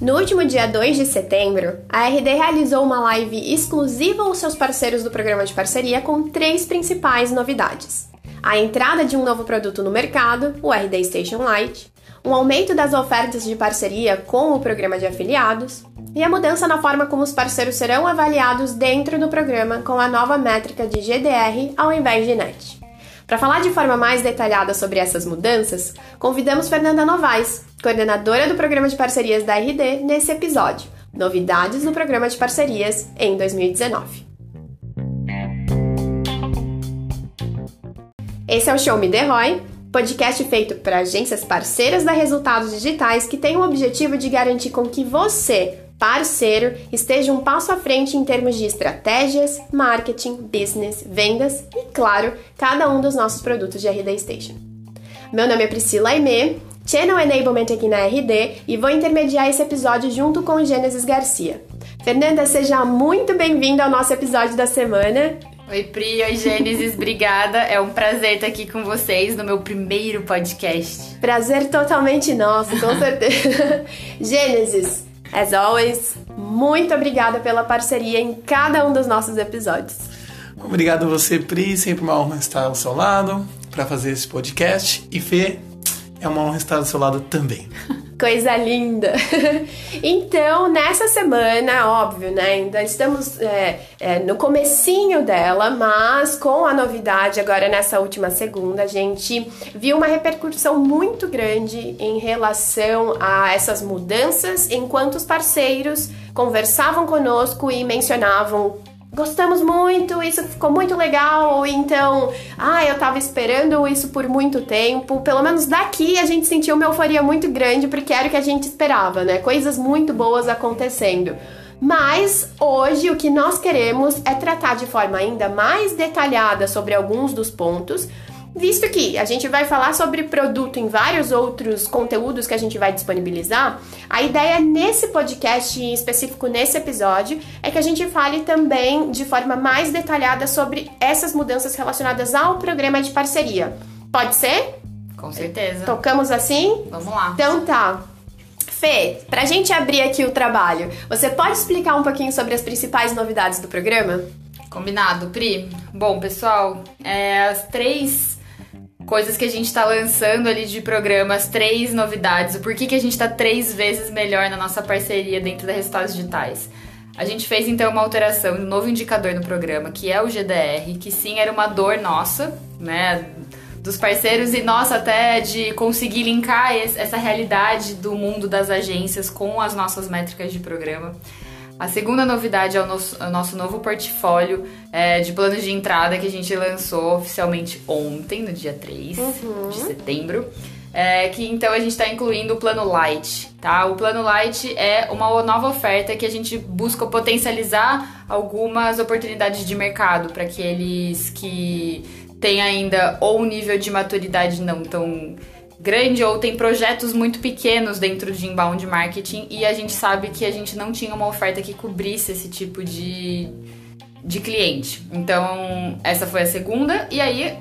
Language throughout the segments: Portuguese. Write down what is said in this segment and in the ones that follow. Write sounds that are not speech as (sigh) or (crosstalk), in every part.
No último dia 2 de setembro, a RD realizou uma live exclusiva aos seus parceiros do programa de parceria com três principais novidades: a entrada de um novo produto no mercado, o RD Station Lite, um aumento das ofertas de parceria com o programa de afiliados e a mudança na forma como os parceiros serão avaliados dentro do programa com a nova métrica de GDR ao invés de NET. Para falar de forma mais detalhada sobre essas mudanças, convidamos Fernanda Novaes, coordenadora do programa de parcerias da RD, nesse episódio Novidades no programa de parcerias em 2019. Esse é o Show Me The Roy, podcast feito para agências parceiras da Resultados Digitais que tem o objetivo de garantir com que você, parceiro, esteja um passo à frente em termos de estratégias, marketing, business, vendas e, claro, cada um dos nossos produtos de RD Station. Meu nome é Priscila Aimee, Channel Enablement aqui na RD e vou intermediar esse episódio junto com o Gênesis Garcia. Fernanda, seja muito bem-vinda ao nosso episódio da semana. Oi, Pri, oi, Gênesis, (laughs) obrigada. É um prazer estar aqui com vocês no meu primeiro podcast. Prazer totalmente nosso, com certeza. (laughs) Gênesis, as always, muito obrigada pela parceria em cada um dos nossos episódios. Obrigado a você, Pri. Sempre uma honra estar ao seu lado para fazer esse podcast. E Fê, é uma honra estar ao seu lado também. (laughs) Coisa linda! (laughs) então, nessa semana, óbvio, né? Ainda estamos é, é, no comecinho dela, mas com a novidade agora nessa última segunda, a gente viu uma repercussão muito grande em relação a essas mudanças, enquanto os parceiros conversavam conosco e mencionavam gostamos muito, isso ficou muito legal, ou então, ah, eu tava esperando isso por muito tempo. Pelo menos daqui a gente sentiu uma euforia muito grande, porque era o que a gente esperava, né? Coisas muito boas acontecendo. Mas hoje o que nós queremos é tratar de forma ainda mais detalhada sobre alguns dos pontos Visto que a gente vai falar sobre produto em vários outros conteúdos que a gente vai disponibilizar, a ideia nesse podcast em específico nesse episódio é que a gente fale também de forma mais detalhada sobre essas mudanças relacionadas ao programa de parceria. Pode ser? Com certeza. Tocamos assim? Vamos lá. Então tá. Fê, pra gente abrir aqui o trabalho, você pode explicar um pouquinho sobre as principais novidades do programa? Combinado, Pri. Bom, pessoal, é, as três coisas que a gente está lançando ali de programas, três novidades, o porquê que a gente está três vezes melhor na nossa parceria dentro da Resultados Digitais. A gente fez então uma alteração, um novo indicador no programa, que é o GDR, que sim era uma dor nossa, né, dos parceiros e nossa até de conseguir linkar essa realidade do mundo das agências com as nossas métricas de programa. A segunda novidade é o nosso, o nosso novo portfólio é, de planos de entrada que a gente lançou oficialmente ontem, no dia 3 uhum. de setembro. É, que então a gente está incluindo o plano Light, tá? O plano Light é uma nova oferta que a gente busca potencializar algumas oportunidades de mercado para aqueles que têm ainda ou um nível de maturidade não tão grande ou tem projetos muito pequenos dentro de inbound marketing e a gente sabe que a gente não tinha uma oferta que cobrisse esse tipo de, de cliente. Então, essa foi a segunda. E aí,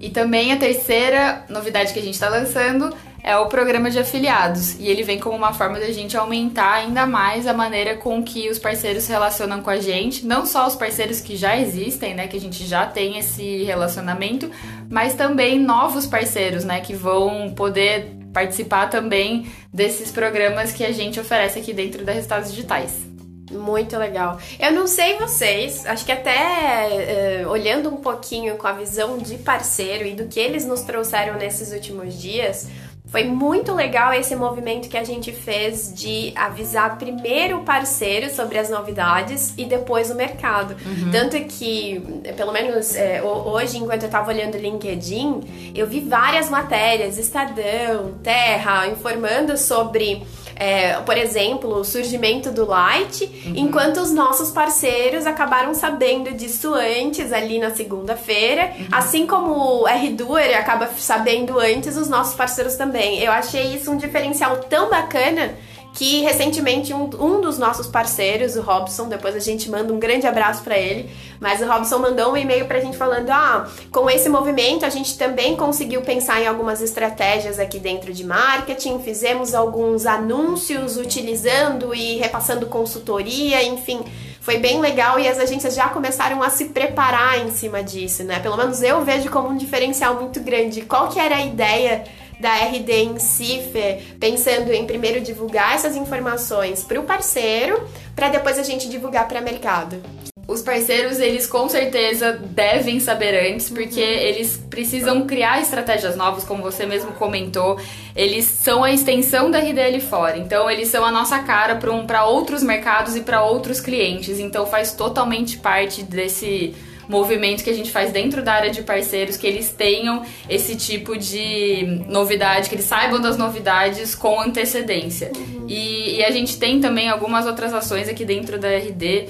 e também a terceira novidade que a gente está lançando é o programa de afiliados. E ele vem como uma forma da gente aumentar ainda mais a maneira com que os parceiros se relacionam com a gente. Não só os parceiros que já existem, né? Que a gente já tem esse relacionamento, mas também novos parceiros, né? Que vão poder participar também desses programas que a gente oferece aqui dentro da Resultados Digitais. Muito legal. Eu não sei vocês, acho que até uh, olhando um pouquinho com a visão de parceiro e do que eles nos trouxeram nesses últimos dias, foi muito legal esse movimento que a gente fez de avisar primeiro o parceiro sobre as novidades e depois o mercado. Uhum. Tanto que, pelo menos é, hoje, enquanto eu estava olhando o LinkedIn, eu vi várias matérias, Estadão, Terra, informando sobre é, por exemplo, o surgimento do Light, uhum. enquanto os nossos parceiros acabaram sabendo disso antes, ali na segunda-feira, uhum. assim como o R-Doer acaba sabendo antes, os nossos parceiros também. Eu achei isso um diferencial tão bacana que recentemente um, um dos nossos parceiros, o Robson, depois a gente manda um grande abraço para ele, mas o Robson mandou um e-mail pra gente falando: "Ah, com esse movimento a gente também conseguiu pensar em algumas estratégias aqui dentro de marketing, fizemos alguns anúncios utilizando e repassando consultoria, enfim, foi bem legal e as agências já começaram a se preparar em cima disso, né? Pelo menos eu vejo como um diferencial muito grande. Qual que era a ideia da RD em Fê, pensando em primeiro divulgar essas informações para o parceiro, para depois a gente divulgar para o mercado? Os parceiros, eles com certeza devem saber antes, porque uhum. eles precisam criar estratégias novas, como você mesmo comentou. Eles são a extensão da RDL fora. Então, eles são a nossa cara para um, outros mercados e para outros clientes. Então, faz totalmente parte desse movimento que a gente faz dentro da área de parceiros, que eles tenham esse tipo de novidade, que eles saibam das novidades com antecedência. Uhum. E, e a gente tem também algumas outras ações aqui dentro da RD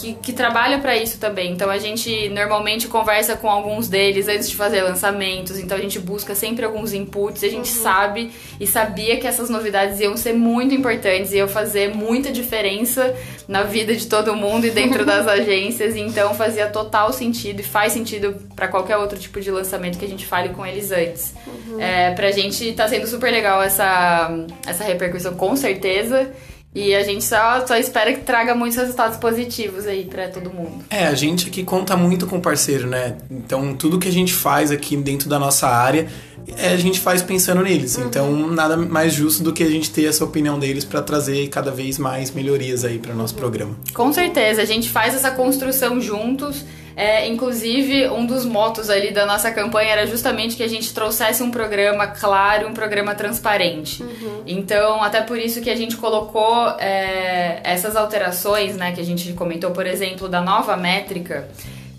que, que trabalha para isso também. Então a gente normalmente conversa com alguns deles antes de fazer lançamentos, então a gente busca sempre alguns inputs, a gente uhum. sabe e sabia que essas novidades iam ser muito importantes, iam fazer muita diferença na vida de todo mundo e dentro das (laughs) agências, então fazia total sentido e faz sentido para qualquer outro tipo de lançamento que a gente fale com eles antes. Uhum. É, pra gente tá sendo super legal essa, essa repercussão, com certeza. E a gente só, só espera que traga muitos resultados positivos aí para todo mundo. É, a gente aqui conta muito com o parceiro, né? Então, tudo que a gente faz aqui dentro da nossa área, a gente faz pensando neles. Uhum. Então, nada mais justo do que a gente ter essa opinião deles para trazer cada vez mais melhorias aí para nosso uhum. programa. Com certeza, a gente faz essa construção juntos é, inclusive, um dos motos ali da nossa campanha era justamente que a gente trouxesse um programa claro, um programa transparente. Uhum. Então, até por isso que a gente colocou é, essas alterações, né, que a gente comentou, por exemplo, da nova métrica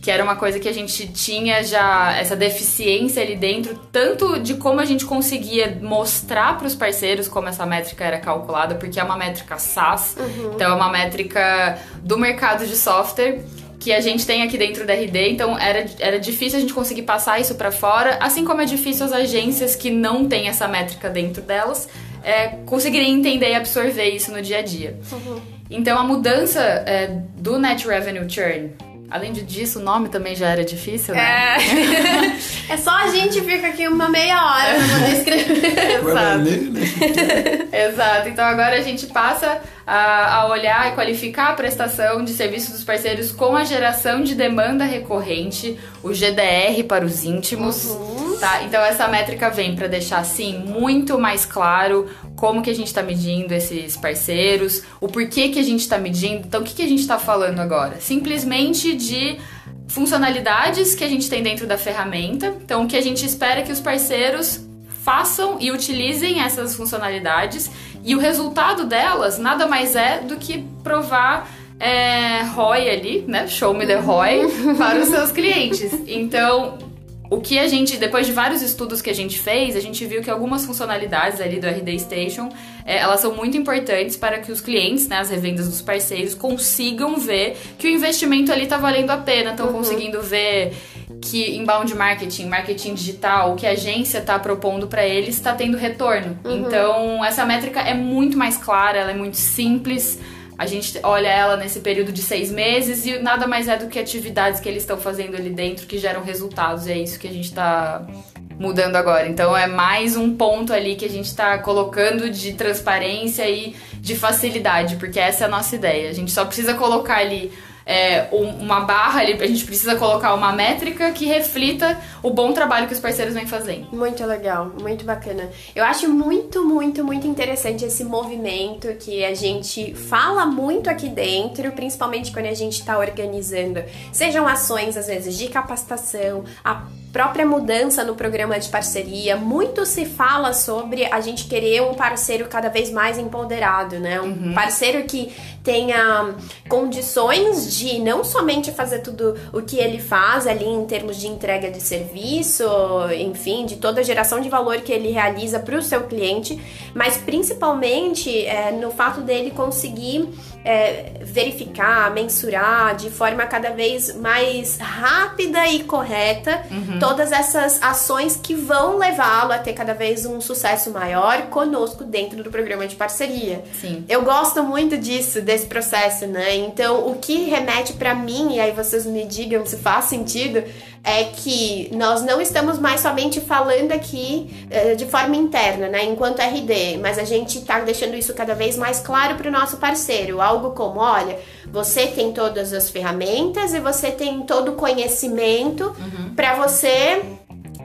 que era uma coisa que a gente tinha já essa deficiência ali dentro, tanto de como a gente conseguia mostrar para os parceiros como essa métrica era calculada, porque é uma métrica SaaS, uhum. então é uma métrica do mercado de software que a gente tem aqui dentro da RD, então era, era difícil a gente conseguir passar isso para fora, assim como é difícil as agências que não têm essa métrica dentro delas é, conseguirem entender e absorver isso no dia a dia. Uhum. Então a mudança é, do Net Revenue Churn Além disso, o nome também já era difícil, né? É, (laughs) é só a gente fica aqui uma meia hora pra poder escrever. Exato. (laughs) Exato. Então agora a gente passa a, a, olhar e qualificar a prestação de serviços dos parceiros com a geração de demanda recorrente, o GDR para os íntimos. Uhum. Tá? Então essa métrica vem para deixar assim muito mais claro como que a gente está medindo esses parceiros, o porquê que a gente está medindo. Então o que, que a gente está falando agora? Simplesmente de funcionalidades que a gente tem dentro da ferramenta. Então o que a gente espera é que os parceiros façam e utilizem essas funcionalidades e o resultado delas nada mais é do que provar é, ROI ali, né? Show me the ROI (laughs) para os seus clientes. Então, o que a gente, depois de vários estudos que a gente fez, a gente viu que algumas funcionalidades ali do RD Station, é, elas são muito importantes para que os clientes, né, as revendas dos parceiros, consigam ver que o investimento ali está valendo a pena, estão uhum. conseguindo ver que inbound marketing, marketing digital, o que a agência está propondo para eles está tendo retorno. Uhum. Então, essa métrica é muito mais clara, ela é muito simples. A gente olha ela nesse período de seis meses e nada mais é do que atividades que eles estão fazendo ali dentro que geram resultados. E é isso que a gente está mudando agora. Então é mais um ponto ali que a gente está colocando de transparência e de facilidade, porque essa é a nossa ideia. A gente só precisa colocar ali é, uma barra ali, a gente precisa colocar uma métrica que reflita o bom trabalho que os parceiros vêm fazendo. Muito legal, muito bacana. Eu acho muito, muito, muito interessante esse movimento que a gente fala muito aqui dentro, principalmente quando a gente está organizando, sejam ações às vezes de capacitação, a própria mudança no programa de parceria, muito se fala sobre a gente querer um parceiro cada vez mais empoderado, né? Um uhum. parceiro que tenha condições de não somente fazer tudo o que ele faz ali em termos de entrega de serviço, enfim, de toda a geração de valor que ele realiza para o seu cliente, mas principalmente é, no fato dele conseguir é, verificar, mensurar de forma cada vez mais rápida e correta uhum. todas essas ações que vão levá-lo a ter cada vez um sucesso maior conosco dentro do programa de parceria. Sim. Eu gosto muito disso, desse processo, né? Então, o que remete para mim, e aí vocês me digam se faz sentido, é que nós não estamos mais somente falando aqui uh, de forma interna, né, enquanto RD, mas a gente está deixando isso cada vez mais claro para o nosso parceiro. Algo como, olha, você tem todas as ferramentas e você tem todo o conhecimento uhum. para você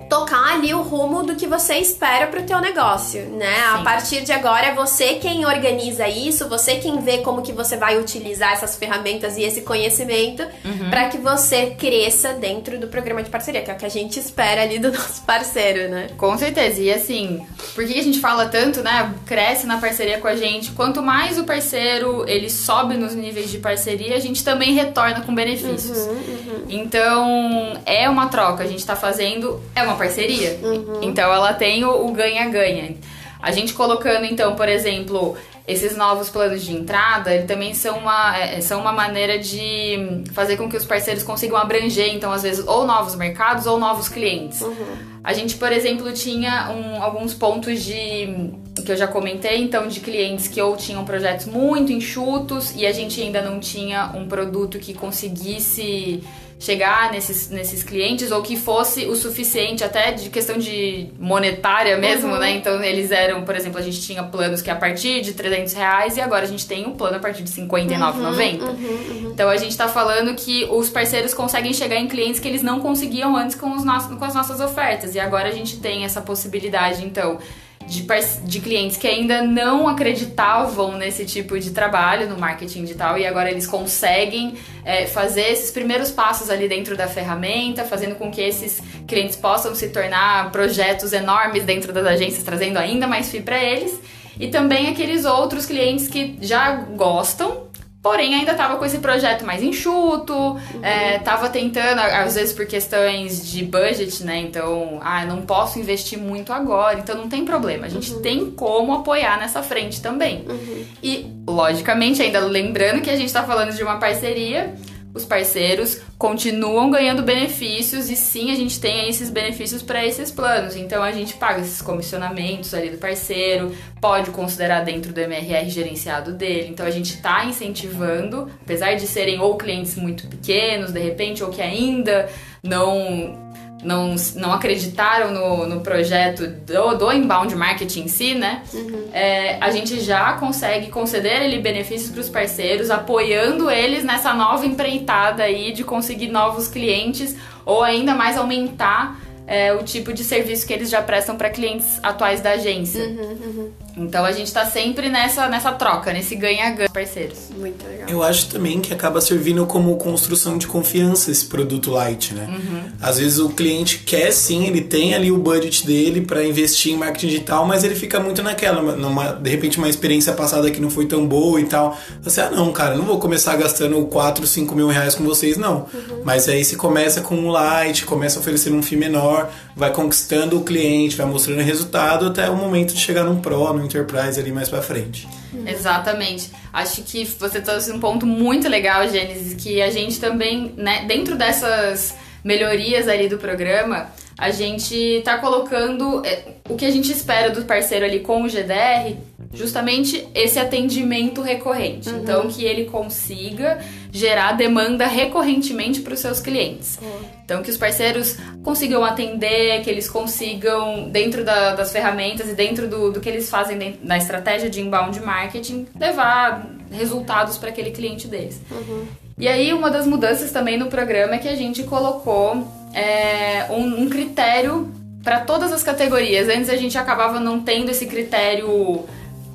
tocar ali o rumo do que você espera para o teu negócio, né? Sim. A partir de agora é você quem organiza isso, você quem vê como que você vai utilizar essas ferramentas e esse conhecimento uhum. para que você cresça dentro do programa de parceria, que é o que a gente espera ali do (laughs) nosso parceiro, né? Com certeza. E assim, por que a gente fala tanto, né? Cresce na parceria com a gente. Quanto mais o parceiro ele sobe nos níveis de parceria, a gente também retorna com benefícios. Uhum, uhum. Então, é uma troca. A gente tá fazendo, é uma parceria. Uhum. Então ela tem o ganha-ganha. A gente colocando, então, por exemplo, esses novos planos de entrada, eles também são uma, é, são uma maneira de fazer com que os parceiros consigam abranger, então, às vezes, ou novos mercados ou novos clientes. Uhum. A gente, por exemplo, tinha um, alguns pontos de que eu já comentei, então, de clientes que ou tinham projetos muito enxutos e a gente ainda não tinha um produto que conseguisse chegar nesses, nesses clientes ou que fosse o suficiente até de questão de monetária mesmo, uhum. né? Então eles eram, por exemplo, a gente tinha planos que a partir de 300 reais e agora a gente tem um plano a partir de 59,90. Uhum, uhum, uhum, Então a gente tá falando que os parceiros conseguem chegar em clientes que eles não conseguiam antes com, os nossos, com as nossas ofertas e agora a gente tem essa possibilidade, então de, de clientes que ainda não acreditavam nesse tipo de trabalho no marketing digital e agora eles conseguem é, fazer esses primeiros passos ali dentro da ferramenta, fazendo com que esses clientes possam se tornar projetos enormes dentro das agências, trazendo ainda mais FII para eles. E também aqueles outros clientes que já gostam Porém, ainda estava com esse projeto mais enxuto, uhum. é, tava tentando, às vezes por questões de budget, né? Então, ah, não posso investir muito agora, então não tem problema. A gente uhum. tem como apoiar nessa frente também. Uhum. E, logicamente, ainda lembrando que a gente está falando de uma parceria os parceiros continuam ganhando benefícios e sim a gente tem esses benefícios para esses planos. Então a gente paga esses comissionamentos ali do parceiro, pode considerar dentro do MRR gerenciado dele. Então a gente está incentivando, apesar de serem ou clientes muito pequenos de repente ou que ainda não não, não acreditaram no, no projeto do, do inbound marketing em si, né? Uhum. É, a gente já consegue conceder ele benefícios para os parceiros, apoiando eles nessa nova empreitada aí de conseguir novos clientes ou ainda mais aumentar é, o tipo de serviço que eles já prestam para clientes atuais da agência. Uhum, uhum. Então a gente tá sempre nessa, nessa troca, nesse ganha-ganha parceiros. Muito legal. Eu acho também que acaba servindo como construção de confiança esse produto light, né? Uhum. Às vezes o cliente quer sim, ele tem ali o budget dele para investir em marketing digital, mas ele fica muito naquela, numa, de repente uma experiência passada que não foi tão boa e tal. Você, ah não, cara, não vou começar gastando 4, 5 mil reais com vocês, não. Uhum. Mas aí você começa com um light, começa oferecendo um FII menor, vai conquistando o cliente, vai mostrando resultado até o momento de chegar num Pro, num Enterprise ali mais pra frente. Exatamente. Acho que você trouxe um ponto muito legal, Gênesis, que a gente também, né, dentro dessas melhorias ali do programa, a gente tá colocando é, o que a gente espera do parceiro ali com o GDR, justamente esse atendimento recorrente. Uhum. Então, que ele consiga gerar demanda recorrentemente para os seus clientes. Uhum. Então, que os parceiros consigam atender, que eles consigam, dentro da, das ferramentas e dentro do, do que eles fazem dentro, na estratégia de inbound marketing, levar resultados para aquele cliente deles. Uhum. E aí, uma das mudanças também no programa é que a gente colocou é, um, um critério para todas as categorias. Antes a gente acabava não tendo esse critério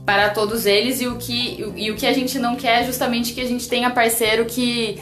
para todos eles e o que, e o que a gente não quer é justamente que a gente tenha parceiro que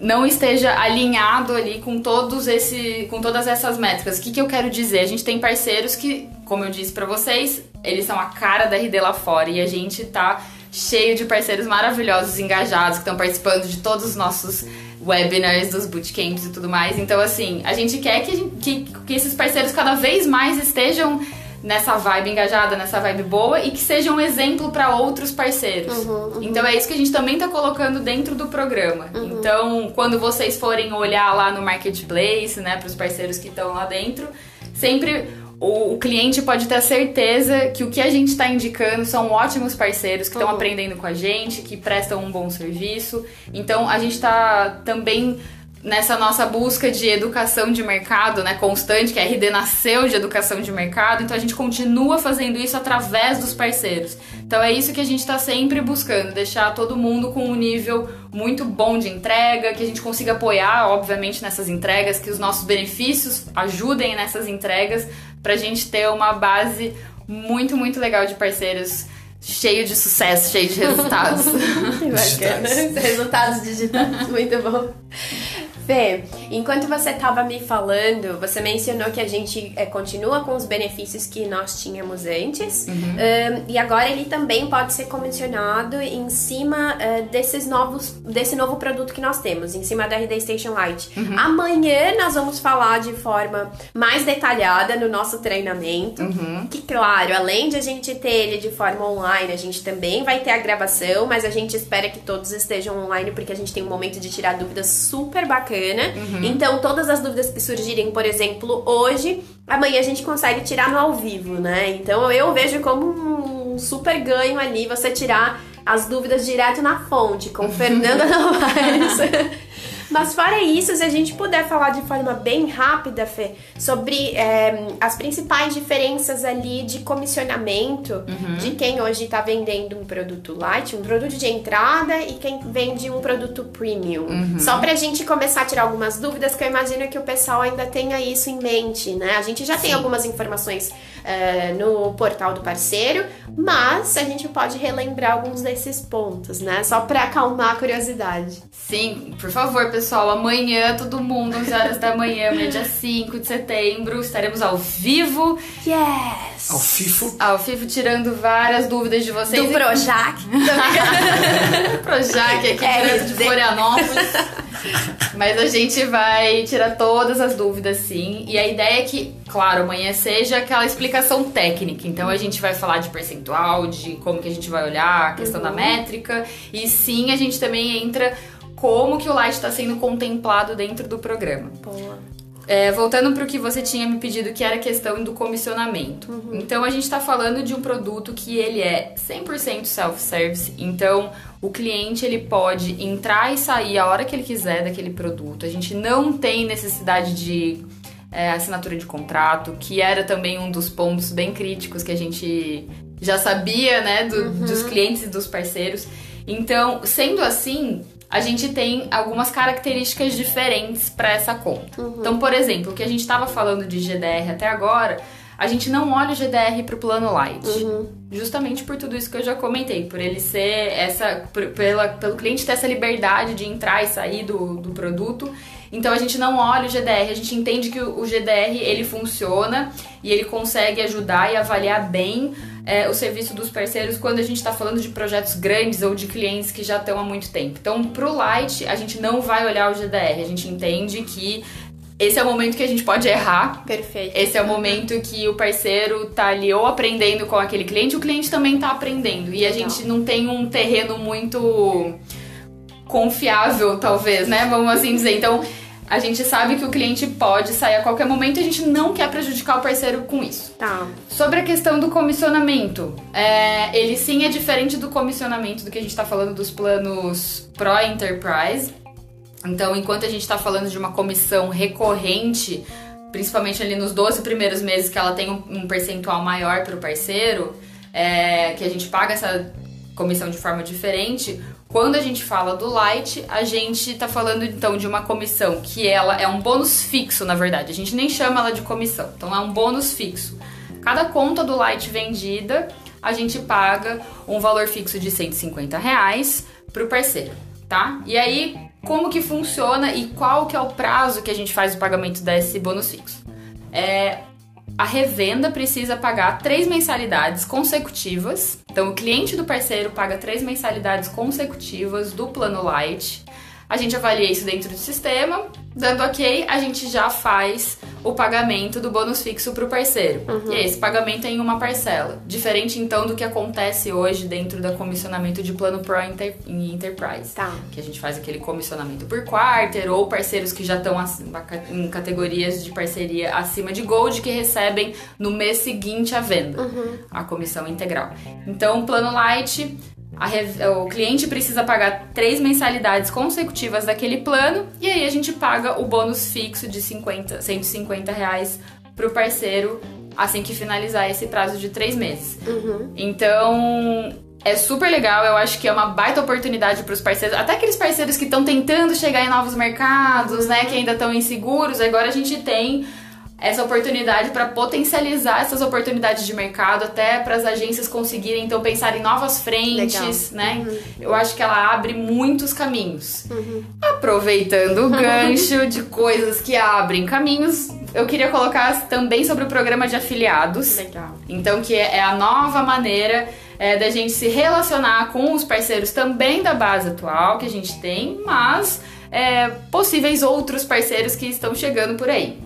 não esteja alinhado ali com todos esse, com todas essas métricas. O que, que eu quero dizer? A gente tem parceiros que, como eu disse para vocês, eles são a cara da RD lá fora e a gente tá cheio de parceiros maravilhosos, engajados, que estão participando de todos os nossos webinars, dos bootcamps e tudo mais. Então, assim, a gente quer que, que, que esses parceiros cada vez mais estejam nessa vibe engajada, nessa vibe boa e que seja um exemplo para outros parceiros. Uhum, uhum. Então é isso que a gente também tá colocando dentro do programa. Uhum. Então, quando vocês forem olhar lá no marketplace, né, para os parceiros que estão lá dentro, sempre o, o, cliente pode ter certeza que o que a gente está indicando são ótimos parceiros que estão Uhum. aprendendo com a gente, que prestam um bom serviço. Então a gente está também nessa nossa busca de educação de mercado, né, constante, que a RD nasceu de educação de mercado, então a gente continua fazendo isso através dos parceiros. Então é isso que a gente está sempre buscando, deixar todo mundo com um nível muito bom de entrega, que a gente consiga apoiar, obviamente, nessas entregas, que os nossos benefícios ajudem nessas entregas, para a gente ter uma base muito, muito legal de parceiros cheio de sucesso, cheio de resultados. (laughs) Bacana. Resultados digitais, muito bom. Fê, enquanto você estava me falando, você mencionou que a gente é, continua com os benefícios que nós tínhamos antes. Um, e agora ele também pode ser comissionado em cima uh, desses novos, desse novo produto que nós temos, em cima da RD Station Lite. Amanhã nós vamos falar de forma mais detalhada no nosso treinamento. Que, claro, além de a gente ter ele de forma online, a gente também vai ter a gravação, mas a gente espera que todos estejam online porque a gente tem um momento de tirar dúvidas super bacana. Então, todas as dúvidas que surgirem, por exemplo, hoje, amanhã a gente consegue tirar no ao vivo, né? Então, eu vejo como um super ganho ali você tirar as dúvidas direto na fonte, com (laughs) Fernanda Novaes. (laughs) Mas fora isso, se a gente puder falar de forma bem rápida, Fê, sobre é, as principais diferenças ali de comissionamento de quem hoje está vendendo um produto light, um produto de entrada e quem vende um produto premium. Só pra gente começar a tirar algumas dúvidas, que eu imagino que o pessoal ainda tenha isso em mente, né? A gente já tem algumas informações é, no portal do parceiro, mas a gente pode relembrar alguns desses pontos, né? Só pra acalmar a curiosidade. Sim, por favor, pessoal, amanhã todo mundo, 11 horas da manhã, amanhã, dia 5 de setembro, estaremos ao vivo, Yes! Ao FIFO. ao vivo tirando várias dúvidas de vocês. Do Projac. (laughs) Projac aqui direto de RD. Florianópolis. Mas a gente vai tirar todas as dúvidas, sim. E a ideia é que, claro, amanhã seja aquela explicação técnica. Então a gente vai falar de percentual, de como que a gente vai olhar, a questão da métrica. E sim, a gente também entra como que o Light está sendo contemplado dentro do programa. Boa. É, voltando para o que você tinha me pedido, que era a questão do comissionamento. Então, a gente está falando de um produto que ele é 100% self-service. Então, o cliente ele pode entrar e sair a hora que ele quiser daquele produto. A gente não tem necessidade de é, assinatura de contrato, que era também um dos pontos bem críticos que a gente já sabia, né, do- dos clientes e dos parceiros. Então, sendo assim, a gente tem algumas características diferentes para essa conta. Então, por exemplo, o que a gente estava falando de GDR até agora, a gente não olha o GDR para o plano light. Justamente por tudo isso que eu já comentei, por ele ser essa. por- pela, pelo cliente ter essa liberdade de entrar e sair do, do produto. Então a gente não olha o GDR, a gente entende que o, o GDR ele funciona e ele consegue ajudar e avaliar bem é, o serviço dos parceiros quando a gente está falando de projetos grandes ou de clientes que já estão há muito tempo. Então, pro Light, a gente não vai olhar o GDR, a gente entende que esse é o momento que a gente pode errar, Perfeito. esse é o momento que o parceiro tá ali ou aprendendo com aquele cliente, o cliente também tá aprendendo. E a Legal. gente não tem um terreno muito confiável, talvez, né? Vamos assim dizer. Então, a gente sabe que o cliente pode sair a qualquer momento e a gente não quer prejudicar o parceiro com isso. Tá. Sobre a questão do comissionamento, é, ele sim é diferente do comissionamento do que a gente está falando dos planos Pro Enterprise. Então, enquanto a gente está falando de uma comissão recorrente, principalmente ali nos 12 primeiros meses que ela tem um, percentual maior para o parceiro, é, que a gente paga essa comissão de forma diferente. Quando a gente fala do Light, a gente tá falando então de uma comissão que ela é um bônus fixo, na verdade. A gente nem chama ela de comissão, então é um bônus fixo. Cada conta do Light vendida, a gente paga um valor fixo de 150 reais pro parceiro, tá? E aí, como que funciona e qual que é o prazo que a gente faz o pagamento desse bônus fixo? É, a revenda precisa pagar três mensalidades consecutivas. Então, o cliente do parceiro paga três mensalidades consecutivas do plano Light. A gente avalia isso dentro do sistema. Dando ok, a gente já faz o pagamento do bônus fixo para o parceiro. Uhum. E esse pagamento é em uma parcela. Diferente então do que acontece hoje dentro do comissionamento de plano Pro Enter, em Enterprise. Tá. Que a gente faz aquele comissionamento por quarter ou parceiros que já estão em categorias de parceria acima de Gold que recebem no mês seguinte a venda Uhum. a comissão integral. Então, o plano Light Re... o cliente precisa pagar três mensalidades consecutivas daquele plano e aí a gente paga o bônus fixo de 50, 150 reais pro parceiro assim que finalizar esse prazo de três meses. Uhum. Então é super legal, eu acho que é uma baita oportunidade para os parceiros, até aqueles parceiros que estão tentando chegar em novos mercados, né, que ainda estão inseguros. Agora a gente tem essa oportunidade para potencializar essas oportunidades de mercado, até para as agências conseguirem então pensar em novas frentes, Legal. né? Uhum. Eu acho que ela abre muitos caminhos. Uhum. Aproveitando o (laughs) gancho de coisas que abrem caminhos, eu queria colocar também sobre o programa de afiliados. Legal. Então, que é a nova maneira é, da gente se relacionar com os parceiros também da base atual que a gente tem, mas é, possíveis outros parceiros que estão chegando por aí.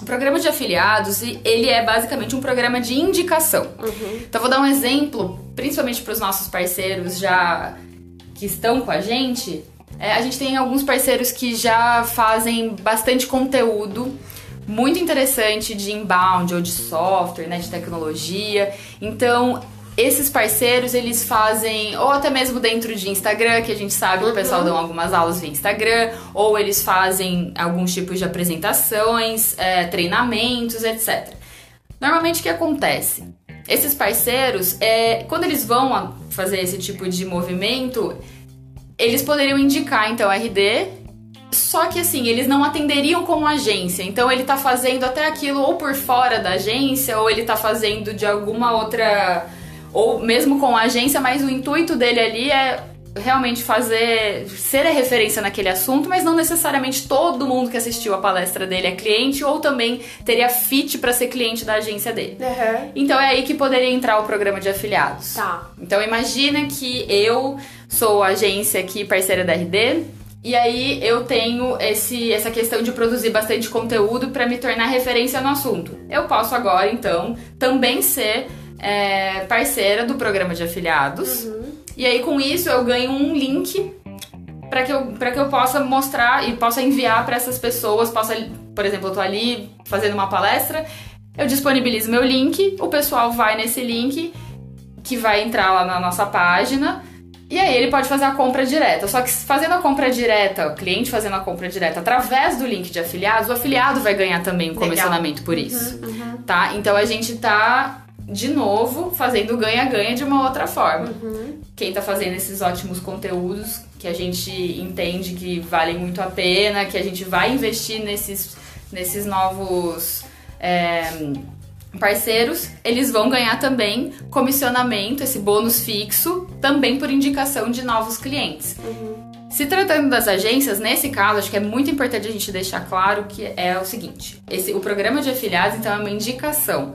O programa de afiliados, ele é basicamente um programa de indicação. Uhum. Então, vou dar um exemplo, principalmente para os nossos parceiros já que estão com a gente. É, a gente tem alguns parceiros que já fazem bastante conteúdo muito interessante de inbound ou de software, né, de tecnologia. Então, esses parceiros, eles fazem, ou até mesmo dentro de Instagram, que a gente sabe que o pessoal dão algumas aulas via Instagram, ou eles fazem alguns tipos de apresentações, é, treinamentos, etc. Normalmente o que acontece? Esses parceiros, é, quando eles vão fazer esse tipo de movimento, eles poderiam indicar então RD, só que assim, eles não atenderiam como agência. Então ele tá fazendo até aquilo ou por fora da agência, ou ele tá fazendo de alguma outra. Ou mesmo com a agência, mas o intuito dele ali é realmente fazer. ser a referência naquele assunto, mas não necessariamente todo mundo que assistiu a palestra dele é cliente, ou também teria fit para ser cliente da agência dele. Uhum. Então é aí que poderia entrar o programa de afiliados. Tá. Então imagina que eu sou a agência aqui parceira da RD e aí eu tenho esse, essa questão de produzir bastante conteúdo para me tornar referência no assunto. Eu posso agora então também ser é, parceira do programa de afiliados e aí com isso eu ganho um link para que, eu, pra que eu possa mostrar e possa enviar para essas pessoas. Possa, por exemplo, eu tô ali fazendo uma palestra, eu disponibilizo meu link, o pessoal vai nesse link que vai entrar lá na nossa página. E aí ele pode fazer a compra direta. Só que fazendo a compra direta, o cliente fazendo a compra direta através do link de afiliados, o afiliado vai ganhar também um comissionamento por isso. Uhum. Tá? Então a gente tá de novo fazendo ganha-ganha de uma outra forma. Uhum. Quem tá fazendo esses ótimos conteúdos que a gente entende que valem muito a pena, que a gente vai investir nesses, nesses novos é, parceiros, eles vão ganhar também comissionamento, esse bônus fixo, também por indicação de novos clientes. Se tratando das agências, nesse caso, acho que é muito importante a gente deixar claro que é o seguinte: esse, o programa de afiliados, então, é uma indicação.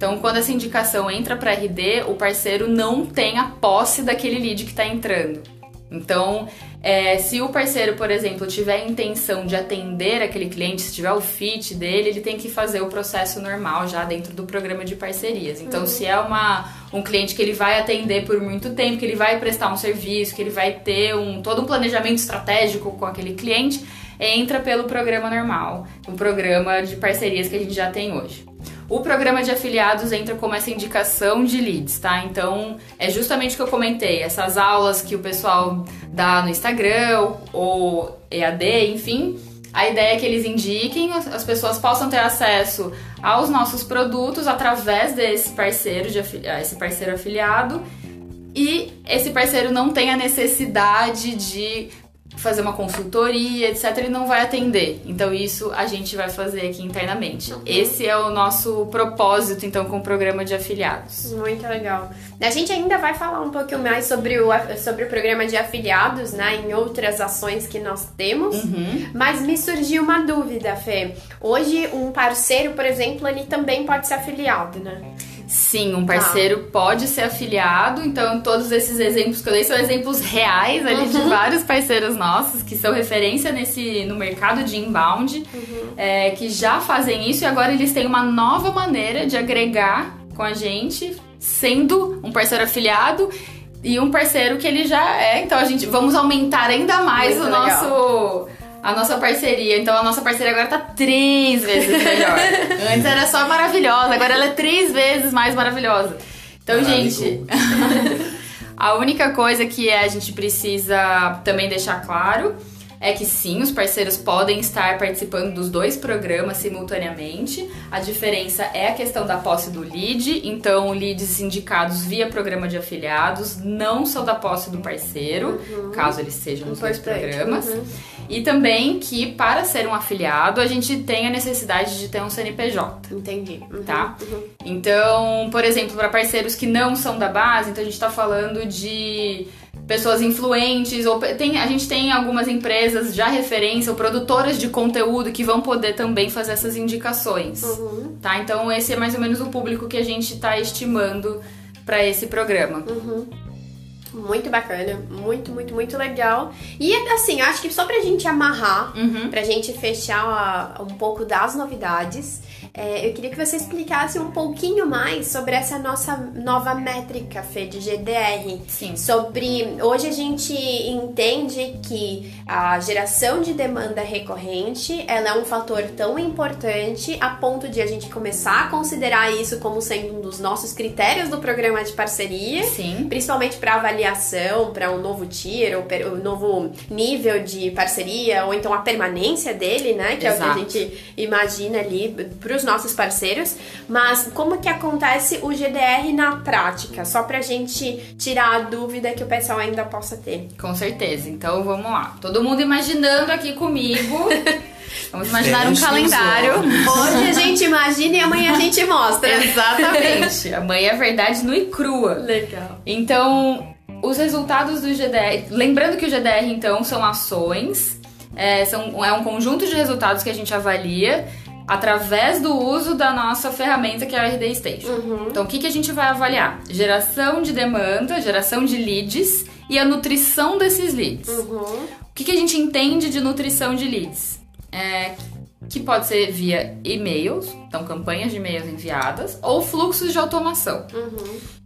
Então, quando essa indicação entra para RD, o parceiro não tem a posse daquele lead que está entrando. Então, é, se o parceiro, por exemplo, tiver a intenção de atender aquele cliente, se tiver o fit dele, ele tem que fazer o processo normal já dentro do programa de parcerias. Então, se é uma, um cliente que ele vai atender por muito tempo, que ele vai prestar um serviço, que ele vai ter um, todo um planejamento estratégico com aquele cliente, entra pelo programa normal, o programa de parcerias que a gente já tem hoje. O programa de afiliados entra como essa indicação de leads, tá? Então, é justamente o que eu comentei, essas aulas que o pessoal dá no Instagram ou EAD, enfim. A ideia é que eles indiquem, as as pessoas possam ter acesso aos nossos produtos através desse parceiro, de ah, esse parceiro afiliado, e esse parceiro não tem a necessidade de fazer uma consultoria, etc, ele não vai atender. Então isso a gente vai fazer aqui internamente. Esse é o nosso propósito então com o programa de afiliados. Muito legal. A gente ainda vai falar um pouquinho mais sobre o, sobre o programa de afiliados, né? Em outras ações que nós temos. Mas me surgiu uma dúvida, Fê. Hoje, um parceiro, por exemplo, ele também pode ser afiliado, né? Sim, um parceiro pode ser afiliado, então todos esses exemplos que eu dei são exemplos reais ali de vários parceiros nossos que são referência nesse no mercado de inbound, é, que já fazem isso e agora eles têm uma nova maneira de agregar com a gente, sendo um parceiro afiliado e um parceiro que ele já é. Então a gente vamos aumentar ainda mais Muito o legal. nosso a nossa parceria. Então a nossa parceria agora tá três vezes melhor. (laughs) Antes era só maravilhosa, agora ela é três vezes mais maravilhosa. Então, Caralho. gente, (laughs) a única coisa que a gente precisa também deixar claro é que sim, os parceiros podem estar participando dos dois programas simultaneamente. A diferença é a questão da posse do lead. Então, leads indicados via programa de afiliados não são da posse do parceiro, caso eles sejam nos dois programas. uhum. E também que para ser um afiliado, a gente tem a necessidade de ter um CNPJ Entendi. Uhum, tá? uhum. Então, por exemplo, para parceiros que não são da base, então a gente tá falando de pessoas influentes, ou tem, a gente tem algumas empresas já referência ou produtoras de conteúdo que vão poder também fazer essas indicações, Uhum. tá? Então, esse é mais ou menos o público que a gente tá estimando para esse programa. Muito bacana, muito, muito, muito legal. E assim, acho que só pra gente amarrar, Uhum. pra gente fechar um pouco das novidades, é, eu queria que você explicasse um pouquinho mais sobre essa nossa nova métrica, Fê, de GDR. Sim. Sobre. Hoje a gente entende que a geração de demanda recorrente ela é um fator tão importante a ponto de a gente começar a considerar isso como sendo um dos nossos critérios do programa de parceria. Sim. Principalmente para avaliação, para um novo tier, ou um novo nível de parceria, ou então a permanência dele, né? Que é o Exato. que a gente imagina ali para os nossos parceiros. Mas como que acontece o GDR na prática? Só pra gente tirar a dúvida que o pessoal ainda possa ter. Com certeza. Então vamos lá. Todo mundo imaginando aqui comigo. (laughs) Vamos imaginar um calendário. Hoje a gente imagina e amanhã a gente mostra. Exatamente. (laughs) Amanhã é verdade nua e crua. Legal. Então, os resultados do GDR. Lembrando que o GDR, então, são ações, é, são, é um conjunto de resultados que a gente avalia através do uso da nossa ferramenta que é a RD Station. Então, o que, que a gente vai avaliar? Geração de demanda, geração de leads e a nutrição desses leads. Uhum. O que, que a gente entende de nutrição de leads? É, que pode ser via e-mails, então campanhas de e-mails enviadas, ou fluxos de automação.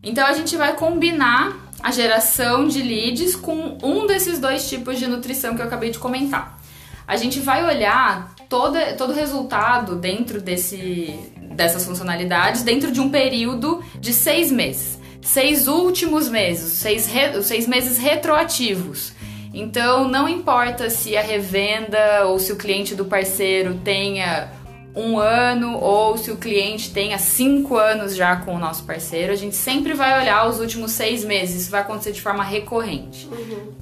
Então a gente vai combinar a geração de leads com um desses dois tipos de nutrição que eu acabei de comentar. A gente vai olhar toda, todo o resultado dentro desse, dessas funcionalidades dentro de um período de seis meses. Seis últimos meses, seis, re- seis meses retroativos. Então não importa se a revenda ou se o cliente do parceiro tenha um ano ou se o cliente tenha cinco anos já com o nosso parceiro, a gente sempre vai olhar os últimos seis meses. Isso vai acontecer de forma recorrente,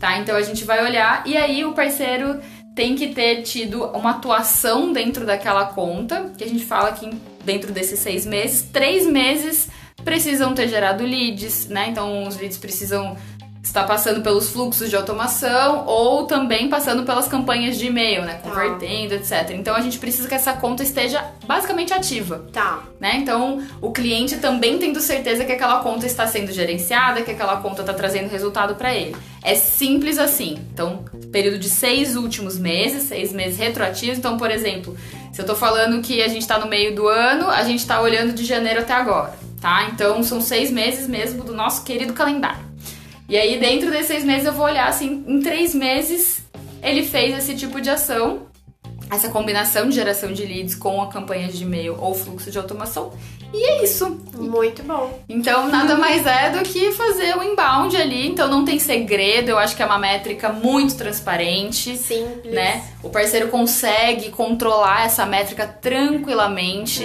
tá? Então a gente vai olhar e aí o parceiro tem que ter tido uma atuação dentro daquela conta, que a gente fala que dentro desses seis meses, três meses precisam ter gerado leads, né? Então os leads precisam estar passando pelos fluxos de automação ou também passando pelas campanhas de e-mail, né? Convertendo, etc. Então a gente precisa que essa conta esteja basicamente ativa. Tá. Né? Então, o cliente também tendo certeza que aquela conta está sendo gerenciada, que aquela conta está trazendo resultado para ele. É simples assim. Então, período de seis últimos meses, seis meses retroativos. Então, por exemplo, se eu tô falando que a gente está no meio do ano, a gente está olhando de janeiro até agora, tá? Então, são seis meses mesmo do nosso querido calendário. E aí, dentro desses seis meses, eu vou olhar assim, em três meses ele fez esse tipo de ação essa combinação de geração de leads com a campanha de e-mail ou fluxo de automação. E é isso. Muito bom. Então, nada mais é do que fazer o inbound ali. Então, não tem segredo. Eu acho que é uma métrica muito transparente. Simples. Né? O parceiro consegue controlar essa métrica tranquilamente.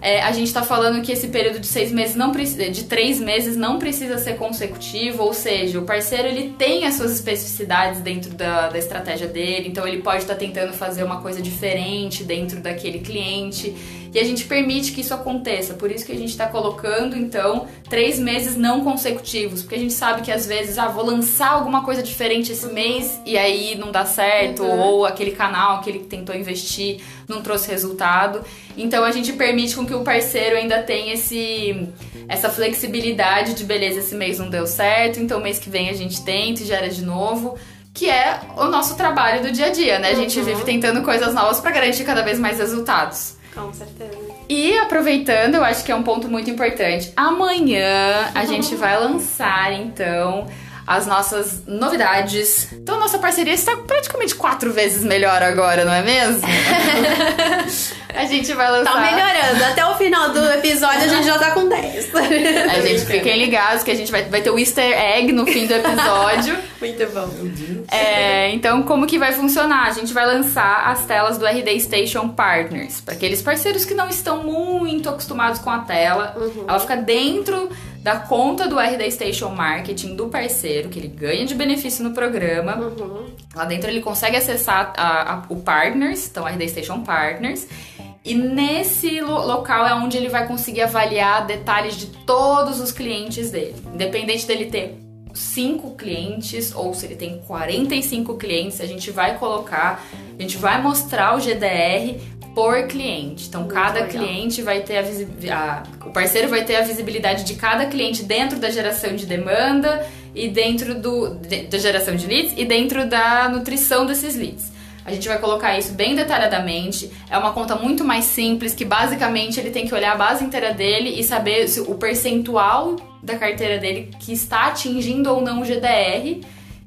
É, a gente tá falando que esse período de seis meses não precisa, de três meses não precisa ser consecutivo, ou seja, o parceiro ele tem as suas especificidades dentro da, da estratégia dele, então ele pode estar tentando fazer uma coisa diferente dentro daquele cliente. E a gente permite que isso aconteça. Por isso que a gente está colocando, então, três meses não consecutivos, porque a gente sabe que às vezes, ah, vou lançar alguma coisa diferente esse mês e aí não dá certo, uhum. ou aquele canal que ele tentou investir não trouxe resultado. Então a gente permite com que o parceiro ainda tenha esse, essa flexibilidade de beleza, esse mês não deu certo, então mês que vem a gente tenta e gera de novo que é o nosso trabalho do dia a dia, né? A gente uhum. vive tentando coisas novas para garantir cada vez mais resultados. Com certeza. E aproveitando, eu acho que é um ponto muito importante. Amanhã a gente vai lançar então as nossas novidades. Então, nossa parceria está praticamente quatro vezes melhor agora, não é mesmo? (laughs) a gente vai lançar. Tá melhorando. Até o final do episódio a gente já tá com 10. A gente fiquem ligados que a gente vai, vai ter o easter egg no fim do episódio. (laughs) Muito bom. É, então, como que vai funcionar? A gente vai lançar as telas do RD Station Partners. Para aqueles parceiros que não estão muito acostumados com a tela. Uhum. Ela fica dentro da conta do RD Station Marketing do parceiro, que ele ganha de benefício no programa. Uhum. Lá dentro ele consegue acessar a, a, o Partners, então RD Station Partners. E nesse lo local é onde ele vai conseguir avaliar detalhes de todos os clientes dele. Independente dele ter 5 clientes ou se ele tem 45 clientes, a gente vai colocar, a gente vai mostrar o GDR por cliente. Então, Muito cada legal. cliente vai ter a, a, o parceiro vai ter a visibilidade de cada cliente dentro da geração de demanda e dentro do, de, da geração de leads e dentro da nutrição desses leads. A gente vai colocar isso bem detalhadamente. É uma conta muito mais simples, que basicamente ele tem que olhar a base inteira dele e saber se o percentual da carteira dele que está atingindo ou não o GDR.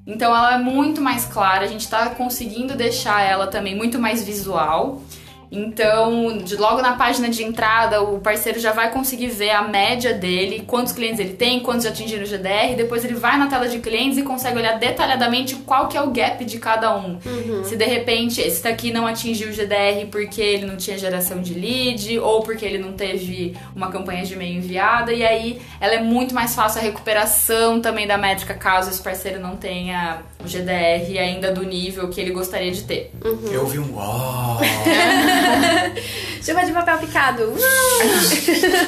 Então ela é muito mais clara, a gente está conseguindo deixar ela também muito mais visual. Então, de, logo na página de entrada, o parceiro já vai conseguir ver a média dele, quantos clientes ele tem, quantos já atingiram o GDR, depois ele vai na tela de clientes e consegue olhar detalhadamente qual que é o gap de cada um. Uhum. Se de repente esse daqui não atingiu o GDR porque ele não tinha geração de lead ou porque ele não teve uma campanha de e-mail enviada, e aí ela é muito mais fácil a recuperação também da métrica caso esse parceiro não tenha o GDR ainda do nível que ele gostaria de ter. Uhum. Eu vi um uau! (laughs) (laughs) Chuva de papel picado.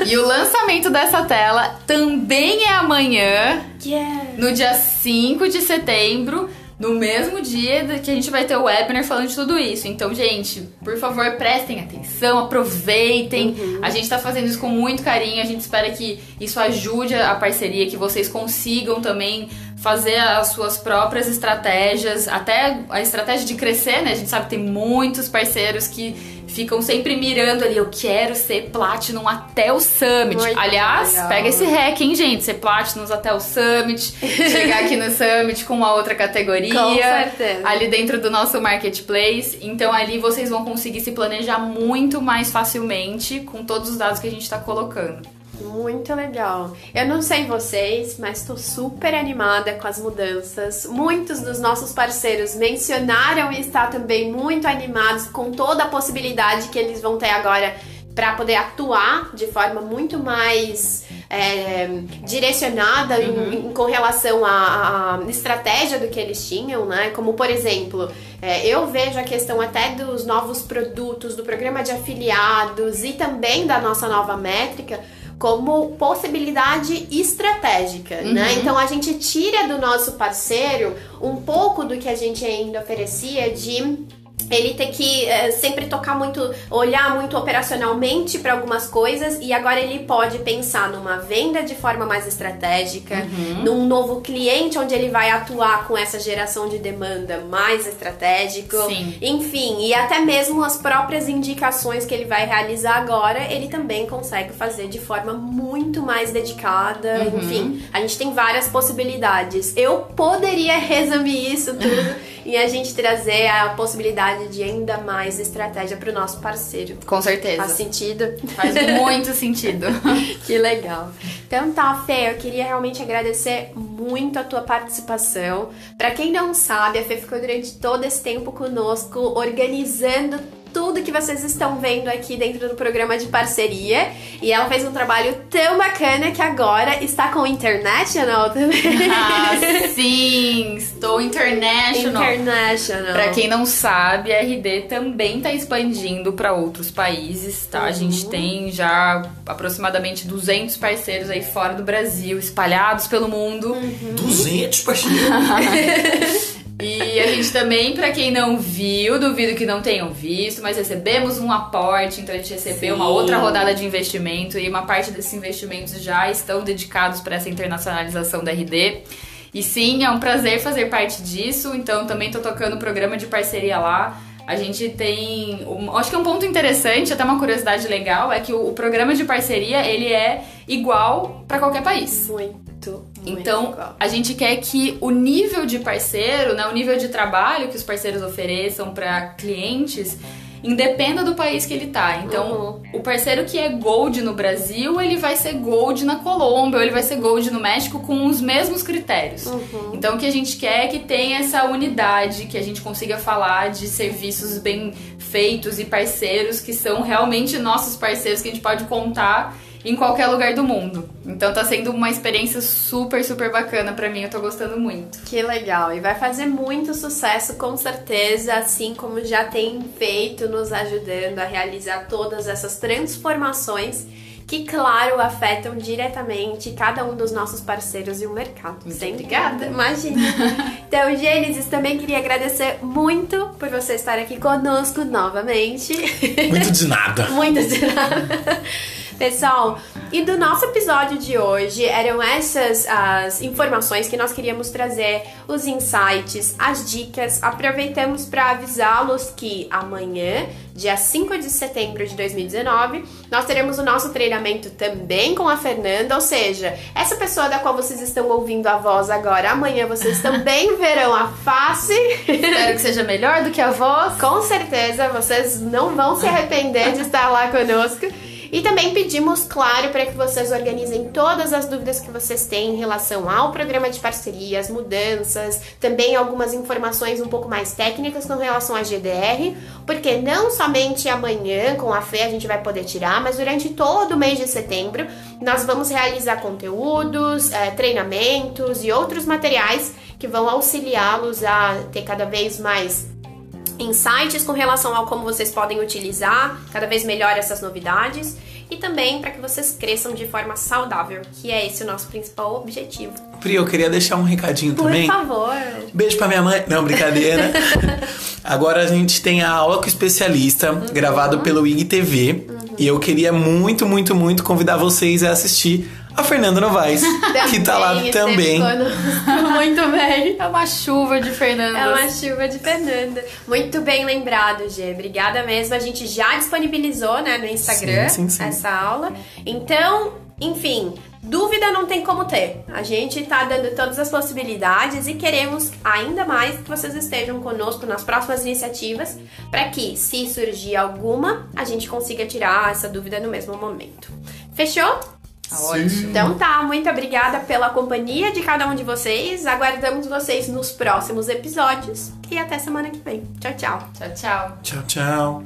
e o lançamento dessa tela também é amanhã, yeah. no dia 5 de setembro no mesmo dia que a gente vai ter o webinar falando de tudo isso. Então, gente, por favor, prestem atenção, aproveitem. Uhum. A gente tá fazendo isso com muito carinho, a gente espera que isso ajude a parceria, que vocês consigam também fazer as suas próprias estratégias, até a estratégia de crescer, né? A gente sabe que tem muitos parceiros que ficam sempre mirando ali, eu quero ser Platinum até o Summit. Muito Aliás, legal. pega esse hack, hein, gente? Ser Platinum até o Summit, (laughs) chegar aqui no Summit com uma outra categoria. Com certeza. Ali dentro do nosso marketplace. Então ali vocês vão conseguir se planejar muito mais facilmente com todos os dados que a gente está colocando. Muito legal. Eu não sei vocês, mas estou super animada com as mudanças. Muitos dos nossos parceiros mencionaram estar também muito animados com toda a possibilidade que eles vão ter agora para poder atuar de forma muito mais é, direcionada uhum. em, em, com relação à, à, estratégia do que eles tinham, né? Como por exemplo, é, eu vejo a questão até dos novos produtos, do programa de afiliados e também da nossa nova métrica como possibilidade estratégica, né? uhum. né? Então a gente tira do nosso parceiro um pouco do que a gente ainda oferecia de ele ter que é, sempre tocar muito, olhar muito operacionalmente para algumas coisas e agora ele pode pensar numa venda de forma mais estratégica, uhum. num novo cliente onde ele vai atuar com essa geração de demanda mais estratégico, Sim. enfim, e até mesmo as próprias indicações que ele vai realizar agora, ele também consegue fazer de forma muito mais dedicada, uhum. enfim, a gente tem várias possibilidades. Eu poderia (laughs) resumir isso tudo (laughs) e a gente trazer a possibilidade de ainda mais estratégia para o nosso parceiro. Com certeza. Faz sentido? Faz muito sentido. (laughs) que legal. Então tá, Fê, eu queria realmente agradecer muito a tua participação. Para quem não sabe, a Fê ficou durante todo esse tempo conosco organizando tudo que vocês estão vendo aqui dentro do programa de parceria. E ela fez um trabalho tão bacana que agora está com o International também. Ah, (laughs) sim, estou international. International. Pra quem não sabe, a RD também tá expandindo para outros países, tá? A gente Uhum. tem já aproximadamente 200 parceiros aí fora do Brasil, espalhados pelo mundo. Uhum. 200 parceiros. (laughs) E a gente também, pra quem não viu, duvido que não tenham visto, mas recebemos um aporte, então a gente recebeu uma Sim. outra rodada de investimento e uma parte desses investimentos já estão dedicados para essa internacionalização da RD. E sim, é um prazer fazer parte disso, então também tô tocando o programa de parceria lá. A gente tem, um- acho que um ponto interessante, até uma curiosidade legal, é que o, o programa de parceria, ele é igual para qualquer país. Muito Então, a gente quer que o nível de parceiro, né, o nível de trabalho que os parceiros ofereçam para clientes, independa do país que ele tá. Então, o parceiro que é Gold no Brasil, ele vai ser Gold na Colômbia, ou ele vai ser Gold no México com os mesmos critérios. Então, o que a gente quer é que tenha essa unidade, que a gente consiga falar de serviços bem feitos e parceiros que são realmente nossos parceiros que a gente pode contar em qualquer lugar do mundo. Então tá sendo uma experiência super, super bacana pra mim, eu tô gostando muito. Que legal, e vai fazer muito sucesso com certeza, assim como já tem feito, nos ajudando a realizar todas essas transformações que, claro, afetam diretamente cada um dos nossos parceiros e o mercado. Muito Sem obrigada. Imagina. Então, Gênesis, também queria agradecer muito por você estar aqui conosco novamente. Muito de nada. Muito de nada. Pessoal, e do nosso episódio de hoje eram essas as informações que nós queríamos trazer, os insights, as dicas. Aproveitamos para avisá-los que amanhã, dia 5 de setembro de 2019, nós teremos o nosso treinamento também com a Fernanda, ou seja, essa pessoa da qual vocês estão ouvindo a voz agora, amanhã vocês também (laughs) verão a face. Espero que seja melhor do que a voz. Com certeza vocês não vão se arrepender de estar lá conosco. E também pedimos, claro, para que vocês organizem todas as dúvidas que vocês têm em relação ao programa de parcerias, mudanças, também algumas informações um pouco mais técnicas com relação à GDR, porque não somente amanhã com a Fê a gente vai poder tirar, mas durante todo o mês de setembro nós vamos realizar conteúdos, eh, treinamentos e outros materiais que vão auxiliá-los a ter cada vez mais insights com relação ao como vocês podem utilizar cada vez melhor essas novidades e também para que vocês cresçam de forma saudável, que é esse o nosso principal objetivo. Pri, eu queria deixar um recadinho Por também. favor. Beijo pra minha mãe. Não, brincadeira. (laughs) Agora a gente tem a aula com o especialista, Uhum. gravado pelo IGTV. E eu queria muito, muito, muito convidar vocês a assistir a Fernanda Novaes, que tá lá também. (laughs) Muito bem. É uma chuva de Fernanda. É uma chuva de Fernanda. Muito bem lembrado, Gê. Obrigada mesmo. A gente já disponibilizou né, no Instagram Sim, sim, sim. essa aula. Então, enfim, dúvida não tem como ter. A gente tá dando todas as possibilidades e queremos ainda mais que vocês estejam conosco nas próximas iniciativas para que, se surgir alguma, a gente consiga tirar essa dúvida no mesmo momento. Fechou? Tá Sim. Então tá, muito obrigada pela companhia de cada um de vocês. Aguardamos vocês nos próximos episódios e até semana que vem. Tchau, tchau. Tchau, tchau. Tchau, tchau.